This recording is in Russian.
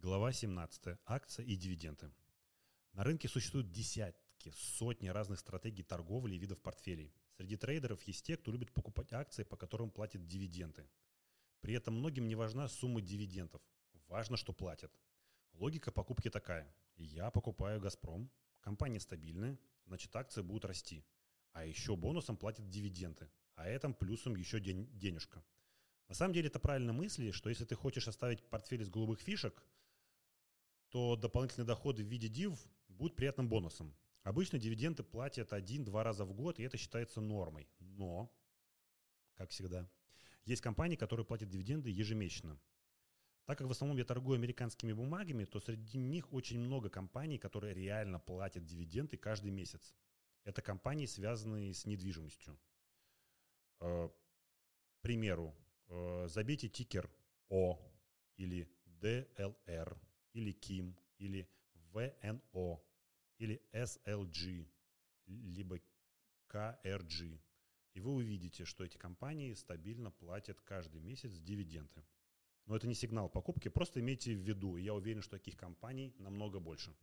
Глава 17. Акции и дивиденды. На рынке существуют десятки, сотни разных стратегий торговли и видов портфелей. Среди трейдеров есть те, кто любит покупать акции, по которым платят дивиденды. При этом многим не важна сумма дивидендов. Важно, что платят. Логика покупки такая. Я покупаю «Газпром», компания стабильная, значит акции будут расти. А еще бонусом платят дивиденды, а этом плюсом еще день, денежка. На самом деле это правильно мысли, что если ты хочешь оставить портфель из голубых фишек, то дополнительный доход в виде див будет приятным бонусом. Обычно дивиденды платят один-два раза в год, и это считается нормой. Но, как всегда, есть компании, которые платят дивиденды ежемесячно. Так как в основном я торгую американскими бумагами, то среди них очень много компаний, которые реально платят дивиденды каждый месяц. Это компании, связанные с недвижимостью. Э, к примеру, э, забейте тикер О или DLR или KIM или VNO или SLG либо KRG. И вы увидите, что эти компании стабильно платят каждый месяц дивиденды. Но это не сигнал покупки, просто имейте в виду, я уверен, что таких компаний намного больше.